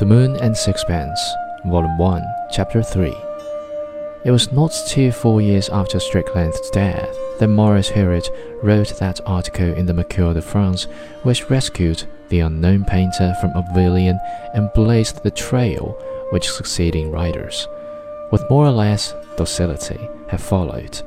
The Moon and Sixpence, Volume 1, Chapter 3. It was not till four years after Strickland's death that Maurice Huret wrote that article in the Mercure de France which rescued the unknown painter from oblivion and blazed the trail which succeeding writers, with more or less docility, have followed.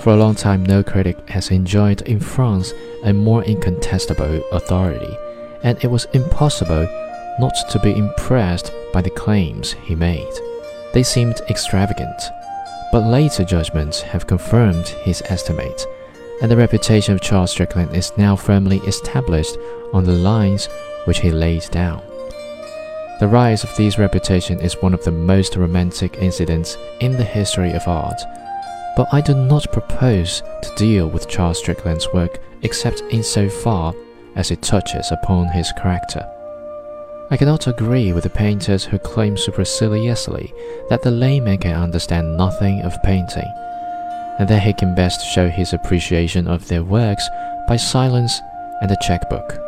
For a long time, no critic has enjoyed in France a more incontestable authority, and it was impossible not to be impressed by the claims he made. They seemed extravagant, but later judgments have confirmed his estimate, and the reputation of Charles Strickland is now firmly established on the lines which he laid down. The rise of this reputation is one of the most romantic incidents in the history of art, but I do not propose to deal with Charles Strickland's work except in so far as it touches upon his character. I cannot agree with the painters who claim superciliously that the layman can understand nothing of painting, and that he can best show his appreciation of their works by silence and a checkbook.